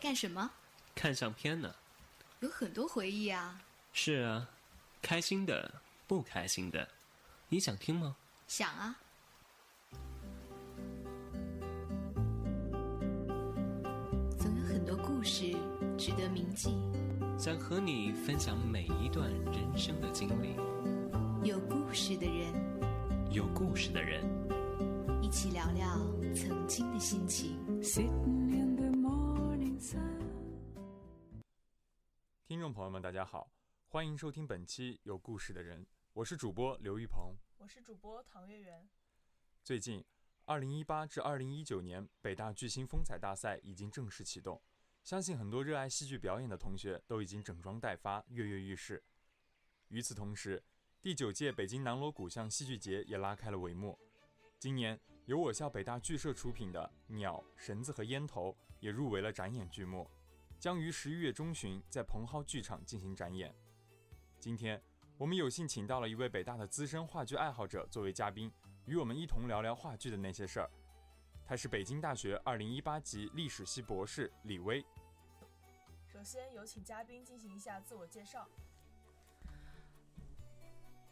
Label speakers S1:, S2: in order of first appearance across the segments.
S1: 干什么？
S2: 看相片呢。
S1: 有很多回忆啊。
S2: 是啊，开心的，不开心的。你想听吗？
S1: 想啊。总有很多故事值得铭记。
S2: 想和你分享每一段人生的经历。
S1: 有故事的人，
S2: 有故事的人，
S1: 一起聊聊曾经的心情。
S3: 欢迎收听本期《有故事的人》，我是主播刘玉鹏，
S4: 我是主播唐月圆。
S3: 最近，二零一八至二零一九年北大巨星风采大赛已经正式启动。相信很多热爱戏剧表演的同学都已经整装待发，跃跃欲试。与此同时，第九届北京南锣鼓巷戏剧节也拉开了帷幕。今年由我校北大剧社出品的《鸟、绳子和烟头》也入围了展演剧目，将于十一月中旬在蓬蒿剧场进行展演。今天我们有幸请到了一位北大的资深话剧爱好者作为嘉宾，与我们一同聊聊话剧的那些事儿。他是北京大学二零一八级历史系博士李威。
S4: 首先有请嘉宾进行一下自我介绍。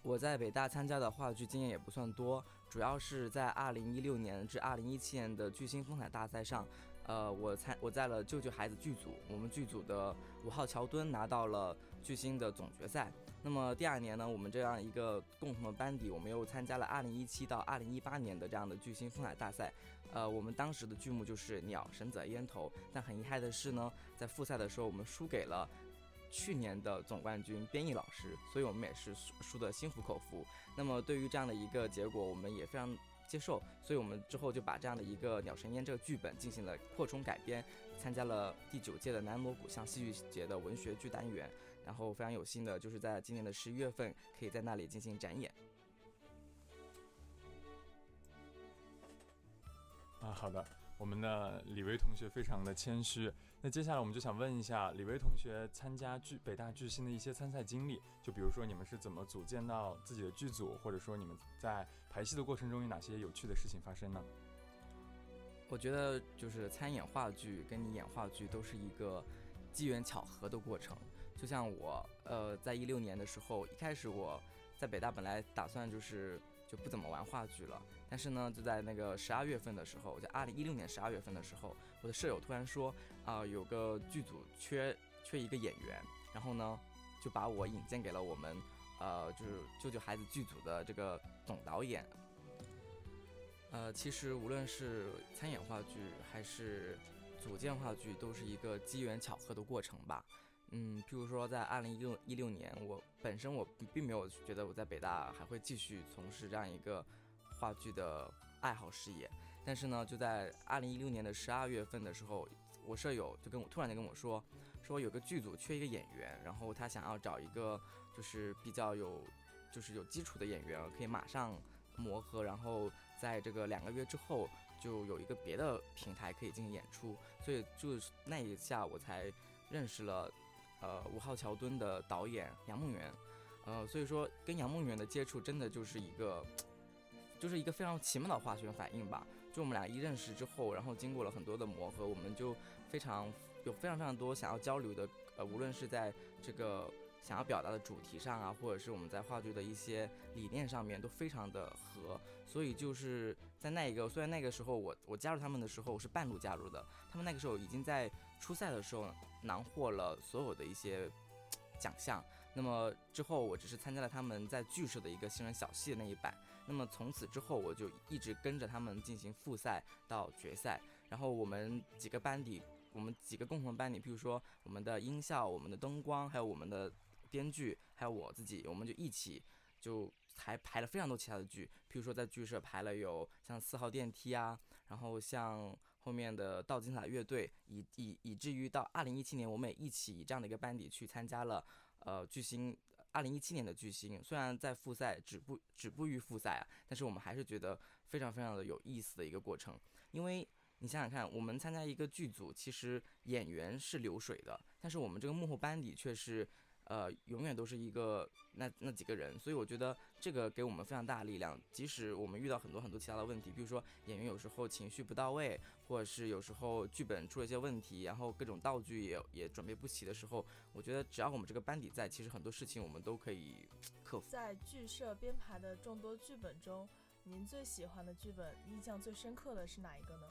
S5: 我在北大参加的话剧经验也不算多，主要是在二零一六年至二零一七年的巨星风采大赛上，呃，我参我在了救救孩子剧组，我们剧组的五号乔敦拿到了巨星的总决赛。那么第二年呢，我们这样一个共同的班底，我们又参加了二零一七到二零一八年的这样的巨星风采大赛。呃，我们当时的剧目就是鸟、绳子、烟头。但很遗憾的是呢，在复赛的时候，我们输给了去年的总冠军编译老师，所以我们也是输输的心服口服。那么对于这样的一个结果，我们也非常。接受，所以我们之后就把这样的一个《鸟神烟》这个剧本进行了扩充改编，参加了第九届的南锣鼓巷戏剧节的文学剧单元，然后非常有幸的就是在今年的十一月份可以在那里进行展演。
S3: 啊，好的。我们的李威同学非常的谦虚，那接下来我们就想问一下李威同学参加剧北大巨星的一些参赛经历，就比如说你们是怎么组建到自己的剧组，或者说你们在排戏的过程中有哪些有趣的事情发生呢？
S5: 我觉得就是参演话剧跟你演话剧都是一个机缘巧合的过程，就像我呃在一六年的时候，一开始我在北大本来打算就是。就不怎么玩话剧了，但是呢，就在那个十二月份的时候，在二零一六年十二月份的时候，我的舍友突然说，啊，有个剧组缺缺一个演员，然后呢，就把我引荐给了我们，呃，就是救救孩子剧组的这个总导演。呃，其实无论是参演话剧还是组建话剧，都是一个机缘巧合的过程吧。嗯，譬如说，在二零一六一六年，我本身我并没有觉得我在北大还会继续从事这样一个话剧的爱好事业。但是呢，就在二零一六年的十二月份的时候，我舍友就跟我突然间跟我说，说有个剧组缺一个演员，然后他想要找一个就是比较有就是有基础的演员，可以马上磨合，然后在这个两个月之后就有一个别的平台可以进行演出。所以就是那一下我才认识了。呃，五号桥墩的导演杨梦圆，呃，所以说跟杨梦圆的接触真的就是一个，就是一个非常奇妙的化学反应吧。就我们俩一认识之后，然后经过了很多的磨合，我们就非常有非常非常多想要交流的，呃，无论是在这个。想要表达的主题上啊，或者是我们在话剧的一些理念上面都非常的合，所以就是在那一个，虽然那个时候我我加入他们的时候我是半路加入的，他们那个时候已经在初赛的时候囊获了所有的一些奖项，那么之后我只是参加了他们在剧社的一个新人小戏的那一版，那么从此之后我就一直跟着他们进行复赛到决赛，然后我们几个班底，我们几个共同班底，譬如说我们的音效、我们的灯光，还有我们的。编剧还有我自己，我们就一起就还排了非常多其他的剧，譬如说在剧社排了有像四号电梯啊，然后像后面的倒金彩乐队，以以以至于到二零一七年，我们也一起以这样的一个班底去参加了呃巨星二零一七年的巨星。虽然在复赛止步止步于复赛啊，但是我们还是觉得非常非常的有意思的一个过程。因为你想想看，我们参加一个剧组，其实演员是流水的，但是我们这个幕后班底却是。呃，永远都是一个那那几个人，所以我觉得这个给我们非常大的力量。即使我们遇到很多很多其他的问题，比如说演员有时候情绪不到位，或者是有时候剧本出了一些问题，然后各种道具也也准备不齐的时候，我觉得只要我们这个班底在，其实很多事情我们都可以克服。
S4: 在剧社编排的众多剧本中，您最喜欢的剧本、印象最深刻的是哪一个呢？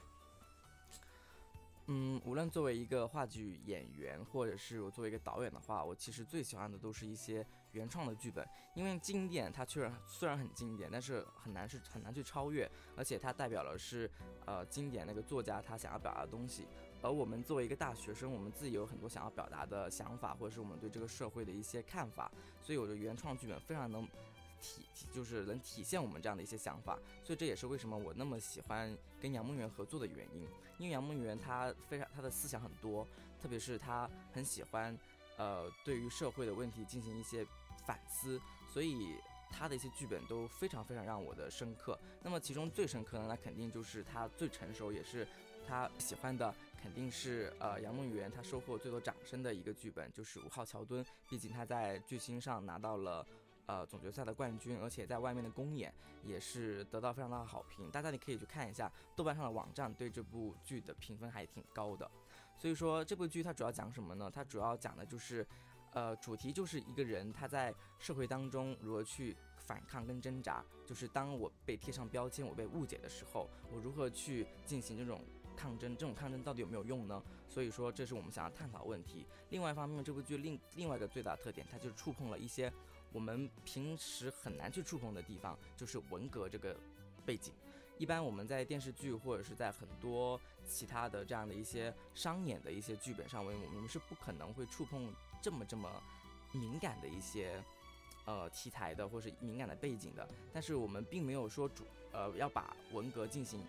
S5: 嗯，无论作为一个话剧演员，或者是我作为一个导演的话，我其实最喜欢的都是一些原创的剧本，因为经典它确实虽然很经典，但是很难是很难去超越，而且它代表了是呃经典那个作家他想要表达的东西，而我们作为一个大学生，我们自己有很多想要表达的想法，或者是我们对这个社会的一些看法，所以我觉得原创剧本非常能。体就是能体现我们这样的一些想法，所以这也是为什么我那么喜欢跟杨梦圆合作的原因。因为杨梦圆她非常她的思想很多，特别是她很喜欢，呃，对于社会的问题进行一些反思，所以他的一些剧本都非常非常让我的深刻。那么其中最深刻的那肯定就是他最成熟，也是他喜欢的，肯定是呃杨梦圆他收获最多掌声的一个剧本，就是五号桥墩。毕竟他在巨星上拿到了。呃，总决赛的冠军，而且在外面的公演也是得到非常大的好评。大家你可以去看一下豆瓣上的网站对这部剧的评分还挺高的。所以说这部剧它主要讲什么呢？它主要讲的就是，呃，主题就是一个人他在社会当中如何去反抗跟挣扎。就是当我被贴上标签，我被误解的时候，我如何去进行这种抗争？这种抗争到底有没有用呢？所以说这是我们想要探讨问题。另外一方面，这部剧另另外一个最大的特点，它就是触碰了一些。我们平时很难去触碰的地方，就是文革这个背景。一般我们在电视剧或者是在很多其他的这样的一些商演的一些剧本上，我们我们是不可能会触碰这么这么敏感的一些呃题材的，或是敏感的背景的。但是我们并没有说主呃要把文革进行。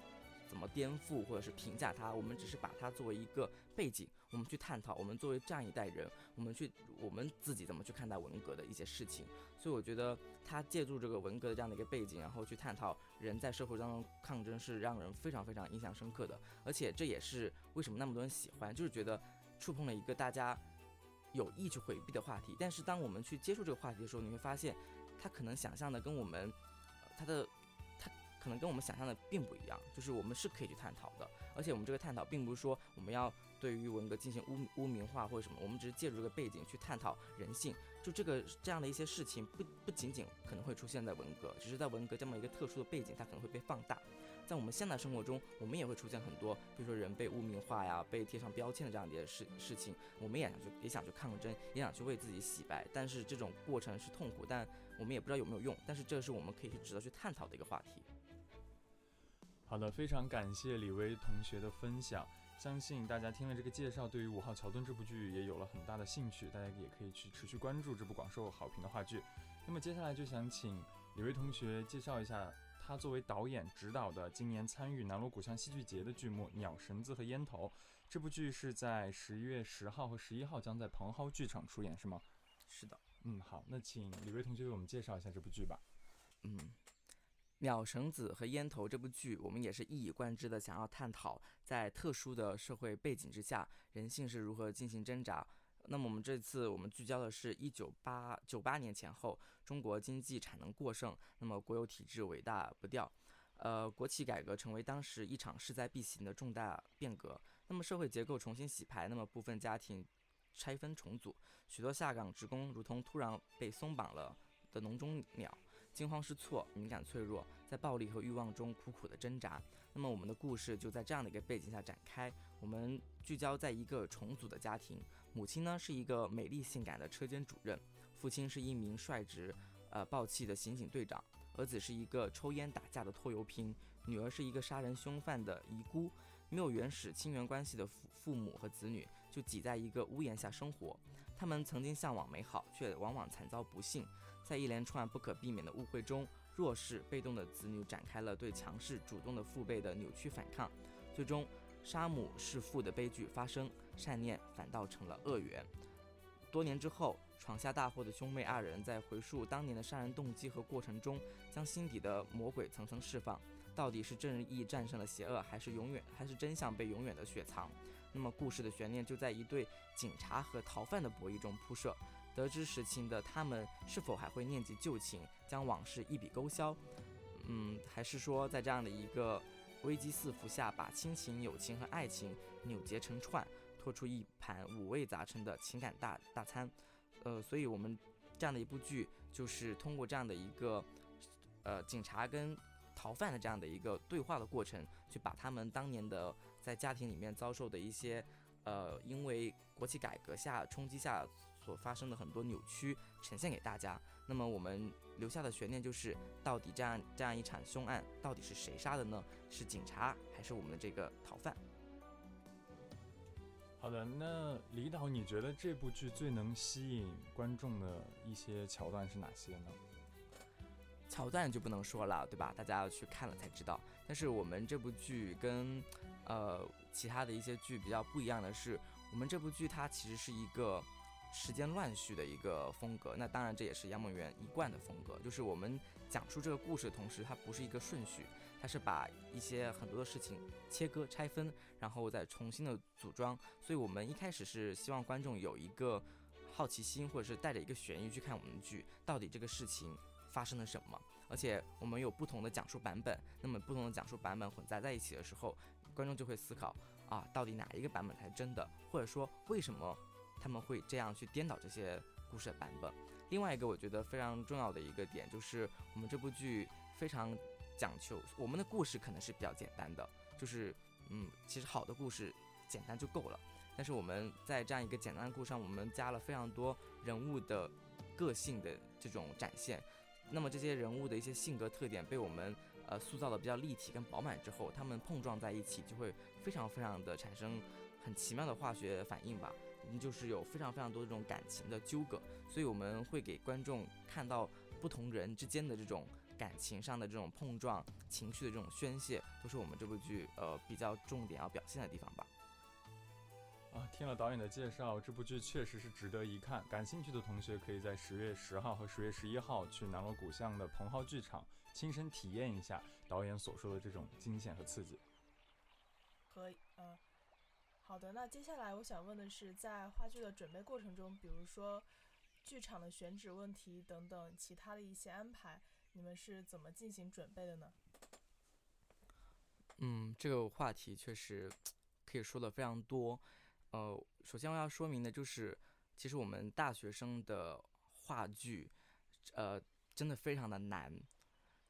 S5: 怎么颠覆或者是评价它？我们只是把它作为一个背景，我们去探讨。我们作为这样一代人，我们去我们自己怎么去看待文革的一些事情。所以我觉得他借助这个文革的这样的一个背景，然后去探讨人在社会当中抗争，是让人非常非常印象深刻的。而且这也是为什么那么多人喜欢，就是觉得触碰了一个大家有意去回避的话题。但是当我们去接触这个话题的时候，你会发现，他可能想象的跟我们他的。可能跟我们想象的并不一样，就是我们是可以去探讨的，而且我们这个探讨并不是说我们要对于文革进行污污名化或者什么，我们只是借助这个背景去探讨人性，就这个这样的一些事情不不仅仅可能会出现在文革，只是在文革这么一个特殊的背景，它可能会被放大，在我们现代生活中，我们也会出现很多，比如说人被污名化呀，被贴上标签的这样的一些事事情，我们也想去也想去抗争，也想去为自己洗白，但是这种过程是痛苦，但我们也不知道有没有用，但是这是我们可以去值得去探讨的一个话题。
S3: 好的，非常感谢李威同学的分享。相信大家听了这个介绍，对于《五号桥墩》这部剧也有了很大的兴趣。大家也可以去持续关注这部广受好评的话剧。那么接下来就想请李威同学介绍一下他作为导演执导的今年参与南锣鼓巷戏剧节的剧目《鸟绳子和烟头》。这部剧是在十一月十号和十一号将在蓬蒿剧场出演，是吗？
S5: 是的。
S3: 嗯，好，那请李威同学为我们介绍一下这部剧吧。
S5: 嗯。《鸟绳子和烟头》这部剧，我们也是一以贯之的想要探讨，在特殊的社会背景之下，人性是如何进行挣扎。那么我们这次我们聚焦的是一九八九八年前后，中国经济产能过剩，那么国有体制伟大不掉，呃，国企改革成为当时一场势在必行的重大变革。那么社会结构重新洗牌，那么部分家庭拆分重组，许多下岗职工如同突然被松绑了的笼中鸟。惊慌失措，敏感脆弱，在暴力和欲望中苦苦的挣扎。那么，我们的故事就在这样的一个背景下展开。我们聚焦在一个重组的家庭，母亲呢是一个美丽性感的车间主任，父亲是一名率直、呃暴气的刑警队长，儿子是一个抽烟打架的拖油瓶，女儿是一个杀人凶犯的遗孤。没有原始亲缘关系的父父母和子女就挤在一个屋檐下生活，他们曾经向往美好，却往往惨遭不幸。在一连串不可避免的误会中，弱势被动的子女展开了对强势主动的父辈的扭曲反抗，最终杀母弑父的悲剧发生，善念反倒成了恶缘。多年之后，闯下大祸的兄妹二人在回溯当年的杀人动机和过程中，将心底的魔鬼层层释放。到底是正义战胜了邪恶，还是永远还是真相被永远的雪藏？那么故事的悬念就在一对警察和逃犯的博弈中铺设。得知实情的他们是否还会念及旧情，将往事一笔勾销？嗯，还是说在这样的一个危机四伏下，把亲情、友情和爱情扭结成串，拖出一盘五味杂陈的情感大大餐？呃，所以我们这样的一部剧，就是通过这样的一个呃警察跟逃犯的这样的一个对话的过程，去把他们当年的在家庭里面遭受的一些。呃，因为国企改革下冲击下所发生的很多扭曲呈现给大家。那么我们留下的悬念就是，到底这样这样一场凶案到底是谁杀的呢？是警察还是我们的这个逃犯？
S3: 好的，那李导，你觉得这部剧最能吸引观众的一些桥段是哪些呢？
S5: 桥段就不能说了，对吧？大家要去看了才知道。但是我们这部剧跟呃。其他的一些剧比较不一样的是，我们这部剧它其实是一个时间乱序的一个风格。那当然这也是杨梦圆一贯的风格，就是我们讲述这个故事的同时，它不是一个顺序，它是把一些很多的事情切割拆分，然后再重新的组装。所以我们一开始是希望观众有一个好奇心，或者是带着一个悬疑去看我们的剧，到底这个事情发生了什么。而且我们有不同的讲述版本，那么不同的讲述版本混杂在一起的时候。观众就会思考啊，到底哪一个版本才是真的？或者说，为什么他们会这样去颠倒这些故事的版本？另外一个我觉得非常重要的一个点就是，我们这部剧非常讲求我们的故事可能是比较简单的，就是嗯，其实好的故事简单就够了。但是我们在这样一个简单的故事上，我们加了非常多人物的个性的这种展现。那么这些人物的一些性格特点被我们。呃，塑造的比较立体跟饱满之后，他们碰撞在一起，就会非常非常的产生很奇妙的化学反应吧。就是有非常非常多这种感情的纠葛，所以我们会给观众看到不同人之间的这种感情上的这种碰撞、情绪的这种宣泄，都是我们这部剧呃比较重点要表现的地方吧。
S3: 啊，听了导演的介绍，这部剧确实是值得一看。感兴趣的同学可以在十月十号和十月十一号去南锣鼓巷的蓬浩剧场。亲身体验一下导演所说的这种惊险和刺激。
S4: 可以，嗯，好的。那接下来我想问的是，在话剧的准备过程中，比如说剧场的选址问题等等其他的一些安排，你们是怎么进行准备的呢？
S5: 嗯，这个话题确实可以说的非常多。呃，首先我要说明的就是，其实我们大学生的话剧，呃，真的非常的难。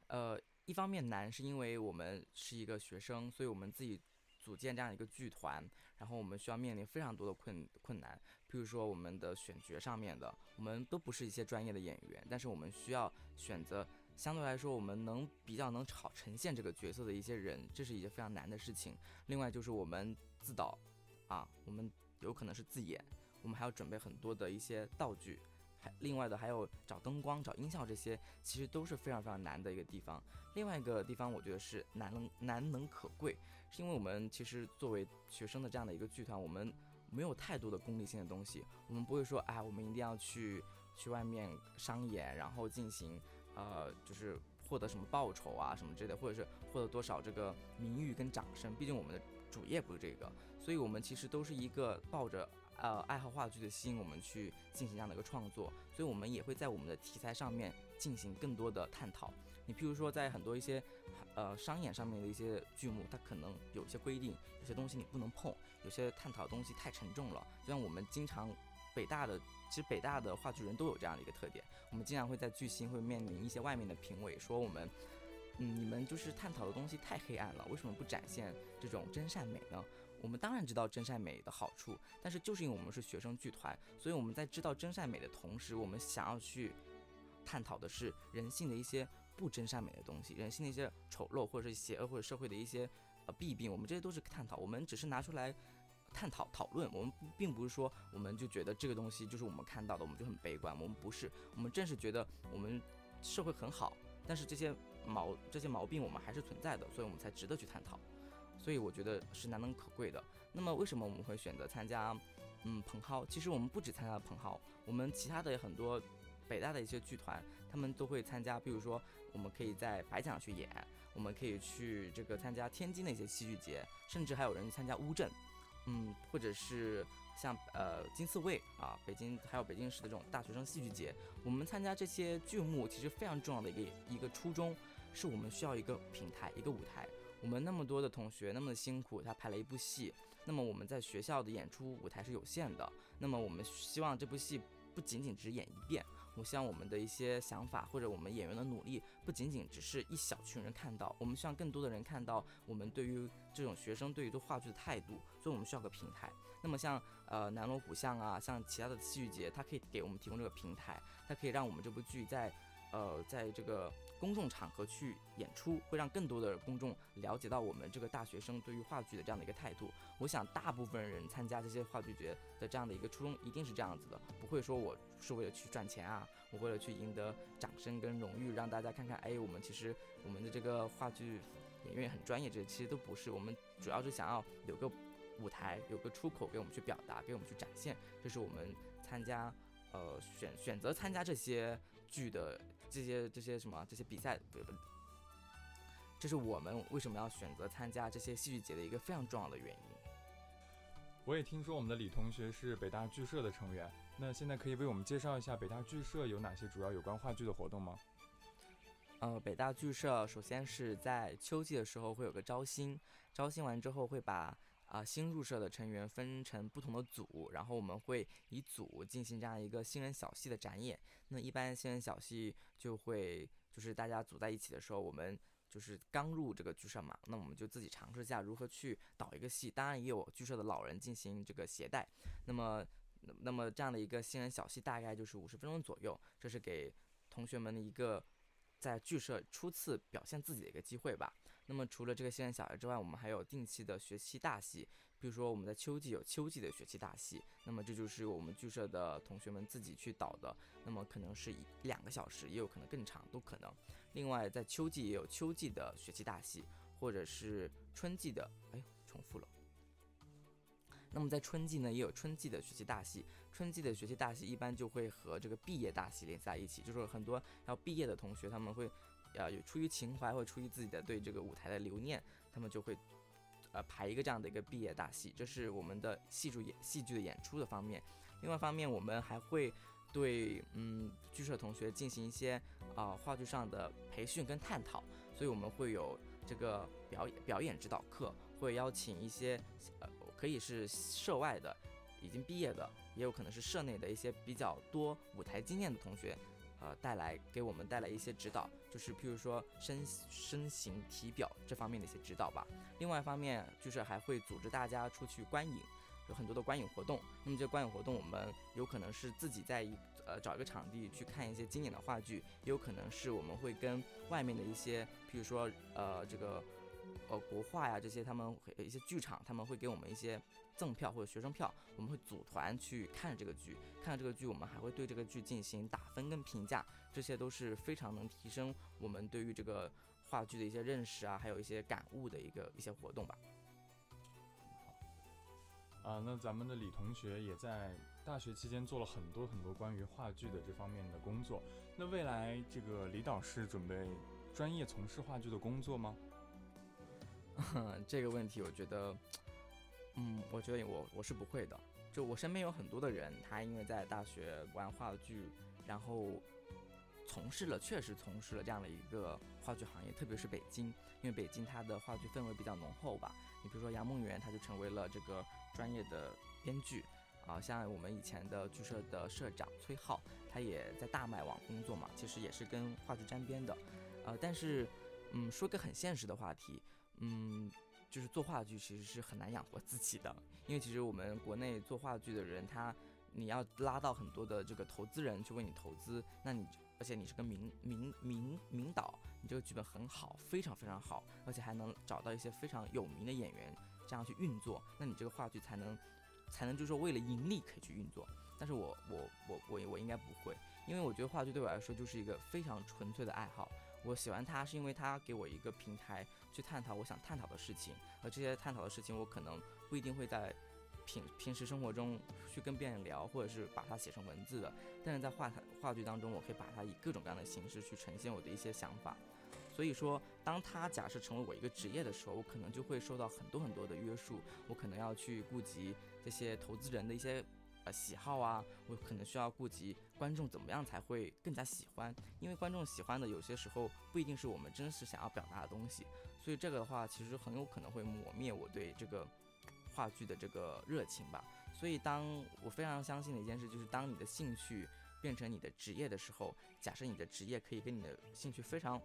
S5: 呃，一方面难是因为我们是一个学生，所以我们自己组建这样一个剧团，然后我们需要面临非常多的困困难。比如说我们的选角上面的，我们都不是一些专业的演员，但是我们需要选择相对来说我们能比较能好呈现这个角色的一些人，这是一件非常难的事情。另外就是我们自导，啊，我们有可能是自演，我们还要准备很多的一些道具。还另外的还有找灯光、找音效这些，其实都是非常非常难的一个地方。另外一个地方，我觉得是难能难能可贵，是因为我们其实作为学生的这样的一个剧团，我们没有太多的功利性的东西，我们不会说，哎，我们一定要去去外面商演，然后进行呃，就是获得什么报酬啊什么之类的，或者是获得多少这个名誉跟掌声。毕竟我们的主业不是这个，所以我们其实都是一个抱着。呃，爱好话剧的心，我们去进行这样的一个创作，所以我们也会在我们的题材上面进行更多的探讨。你譬如说，在很多一些呃商演上面的一些剧目，它可能有一些规定，有些东西你不能碰，有些探讨的东西太沉重了。就像我们经常北大的，其实北大的话剧人都有这样的一个特点，我们经常会在剧新会面临一些外面的评委说我们，嗯，你们就是探讨的东西太黑暗了，为什么不展现这种真善美呢？我们当然知道真善美的好处，但是就是因为我们是学生剧团，所以我们在知道真善美的同时，我们想要去探讨的是人性的一些不真善美的东西，人性的一些丑陋或者是邪恶或者社会的一些呃弊病，我们这些都是探讨。我们只是拿出来探讨讨论，我们并不是说我们就觉得这个东西就是我们看到的，我们就很悲观。我们不是，我们正是觉得我们社会很好，但是这些毛这些毛病我们还是存在的，所以我们才值得去探讨。所以我觉得是难能可贵的。那么为什么我们会选择参加，嗯，蓬蒿？其实我们不止参加了蓬蒿，我们其他的很多北大的一些剧团，他们都会参加。比如说，我们可以在白讲去演，我们可以去这个参加天津的一些戏剧节，甚至还有人参加乌镇，嗯，或者是像呃金刺猬啊，北京还有北京市的这种大学生戏剧节，我们参加这些剧目其实非常重要的一个一个初衷，是我们需要一个平台一个舞台。我们那么多的同学那么辛苦，他拍了一部戏，那么我们在学校的演出舞台是有限的，那么我们希望这部戏不仅仅只演一遍。我希望我们的一些想法或者我们演员的努力，不仅仅只是一小群人看到，我们希望更多的人看到我们对于这种学生对于做话剧的态度，所以我们需要个平台。那么像呃南锣鼓巷啊，像其他的戏剧节，它可以给我们提供这个平台，它可以让我们这部剧在呃在这个。公众场合去演出，会让更多的公众了解到我们这个大学生对于话剧的这样的一个态度。我想，大部分人参加这些话剧节的这样的一个初衷，一定是这样子的，不会说我是为了去赚钱啊，我为了去赢得掌声跟荣誉，让大家看看，哎，我们其实我们的这个话剧演员很专业，这其实都不是。我们主要是想要有个舞台，有个出口给我们去表达，给我们去展现。这是我们参加，呃，选选择参加这些剧的。这些这些什么这些比赛不不，这是我们为什么要选择参加这些戏剧节的一个非常重要的原因。
S3: 我也听说我们的李同学是北大剧社的成员，那现在可以为我们介绍一下北大剧社有哪些主要有关话剧的活动吗？
S5: 呃，北大剧社首先是在秋季的时候会有个招新，招新完之后会把。啊，新入社的成员分成不同的组，然后我们会以组进行这样一个新人小戏的展演。那一般新人小戏就会就是大家组在一起的时候，我们就是刚入这个剧社嘛，那我们就自己尝试一下如何去导一个戏。当然也有剧社的老人进行这个携带。那么，那么这样的一个新人小戏大概就是五十分钟左右，这是给同学们的一个在剧社初次表现自己的一个机会吧。那么除了这个新人小孩之外，我们还有定期的学期大戏，比如说我们在秋季有秋季的学期大戏，那么这就是我们剧社的同学们自己去导的，那么可能是一两个小时，也有可能更长，都可能。另外在秋季也有秋季的学期大戏，或者是春季的，哎，重复了。那么在春季呢，也有春季的学习大戏，春季的学习大戏一般就会和这个毕业大戏连在一起，就是很多要毕业的同学他们会。呃，有出于情怀或出于自己的对这个舞台的留念，他们就会，呃，排一个这样的一个毕业大戏，这是我们的戏剧演戏剧的演出的方面。另外方面，我们还会对嗯剧社同学进行一些啊话剧上的培训跟探讨，所以我们会有这个表演表演指导课，会邀请一些呃可以是社外的已经毕业的，也有可能是社内的一些比较多舞台经验的同学。呃，带来给我们带来一些指导，就是譬如说身身形体表这方面的一些指导吧。另外一方面，就是还会组织大家出去观影，有很多的观影活动。那么这观影活动，我们有可能是自己在一呃找一个场地去看一些经典的话剧，也有可能是我们会跟外面的一些，譬如说呃这个呃国画呀这些，他们会一些剧场，他们会给我们一些。赠票或者学生票，我们会组团去看这个剧。看了这个剧，我们还会对这个剧进行打分跟评价，这些都是非常能提升我们对于这个话剧的一些认识啊，还有一些感悟的一个一些活动吧。
S3: 啊，那咱们的李同学也在大学期间做了很多很多关于话剧的这方面的工作。那未来这个李导师准备专业从事话剧的工作吗？
S5: 这个问题，我觉得。嗯，我觉得我我是不会的。就我身边有很多的人，他因为在大学玩话剧，然后从事了，确实从事了这样的一个话剧行业。特别是北京，因为北京它的话剧氛围比较浓厚吧。你比如说杨梦圆，他就成为了这个专业的编剧啊。像我们以前的剧社的社长崔浩，他也在大麦网工作嘛，其实也是跟话剧沾边的。呃，但是，嗯，说个很现实的话题，嗯。就是做话剧其实是很难养活自己的，因为其实我们国内做话剧的人，他你要拉到很多的这个投资人去为你投资，那你而且你是个名名名名导，你这个剧本很好，非常非常好，而且还能找到一些非常有名的演员，这样去运作，那你这个话剧才能才能就是说为了盈利可以去运作。但是我我我我我应该不会，因为我觉得话剧对我来说就是一个非常纯粹的爱好。我喜欢他，是因为他给我一个平台去探讨我想探讨的事情，而这些探讨的事情，我可能不一定会在平平时生活中去跟别人聊，或者是把它写成文字的，但是在话话剧当中，我可以把它以各种各样的形式去呈现我的一些想法。所以说，当他假设成为我一个职业的时候，我可能就会受到很多很多的约束，我可能要去顾及这些投资人的一些呃喜好啊，我可能需要顾及观众怎么样才会更加喜欢，因为观众喜欢的有些时候不一定是我们真实想要表达的东西，所以这个的话其实很有可能会抹灭我对这个话剧的这个热情吧。所以当我非常相信的一件事就是，当你的兴趣变成你的职业的时候，假设你的职业可以跟你的兴趣非常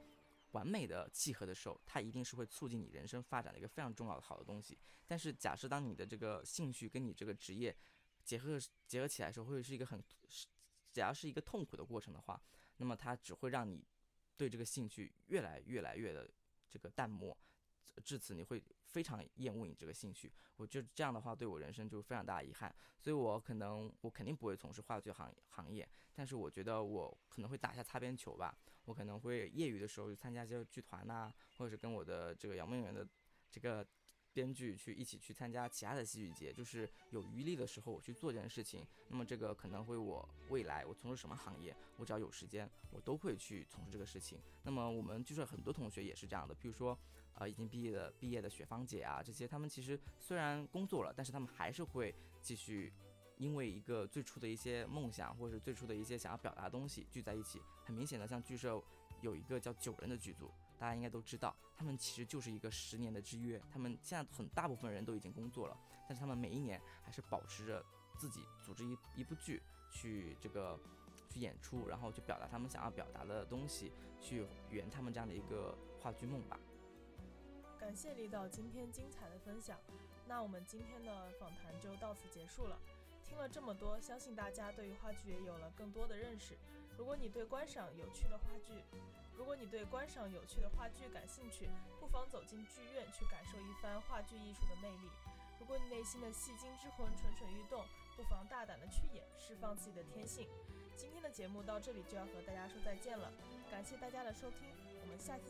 S5: 完美的契合的时候，它一定是会促进你人生发展的一个非常重要的好的东西。但是假设当你的这个兴趣跟你这个职业结合结合起来的时候，会是一个很，只要是一个痛苦的过程的话，那么它只会让你对这个兴趣越来越来越的这个淡漠，至此你会非常厌恶你这个兴趣。我觉得这样的话对我人生就非常大的遗憾，所以我可能我肯定不会从事话剧行行业，但是我觉得我可能会打一下擦边球吧，我可能会业余的时候去参加一些剧团呐、或者是跟我的这个杨梦圆的这个编剧去一起去参加其他的戏剧节，就是有余力的时候我去做这件事情。那么这个可能会我未来我从事什么行业，我只要有时间，我都会去从事这个事情。那么我们剧社很多同学也是这样的，比如说。呃，已经毕业的毕业的雪芳姐啊，这些他们其实虽然工作了，但是他们还是会继续，因为一个最初的一些梦想，或者是最初的一些想要表达的东西聚在一起。很明显的，像剧社有一个叫九人的剧组，大家应该都知道，他们其实就是一个十年的之约。他们现在很大部分人都已经工作了，但是他们每一年还是保持着自己组织一一部剧去这个去演出，然后去表达他们想要表达的东西，去圆他们这样的一个话剧梦吧。
S4: 感谢李导今天精彩的分享，那我们今天的访谈就到此结束了。听了这么多，相信大家对于话剧也有了更多的认识。如果你对观赏有趣的话剧，如果你对观赏有趣的话剧感兴趣，不妨走进剧院去感受一番话剧艺术的魅力。如果你内心的戏精之魂蠢蠢欲动，不妨大胆的去演，释放自己的天性。今天的节目到这里就要和大家说再见了，感谢大家的收听，我们下期。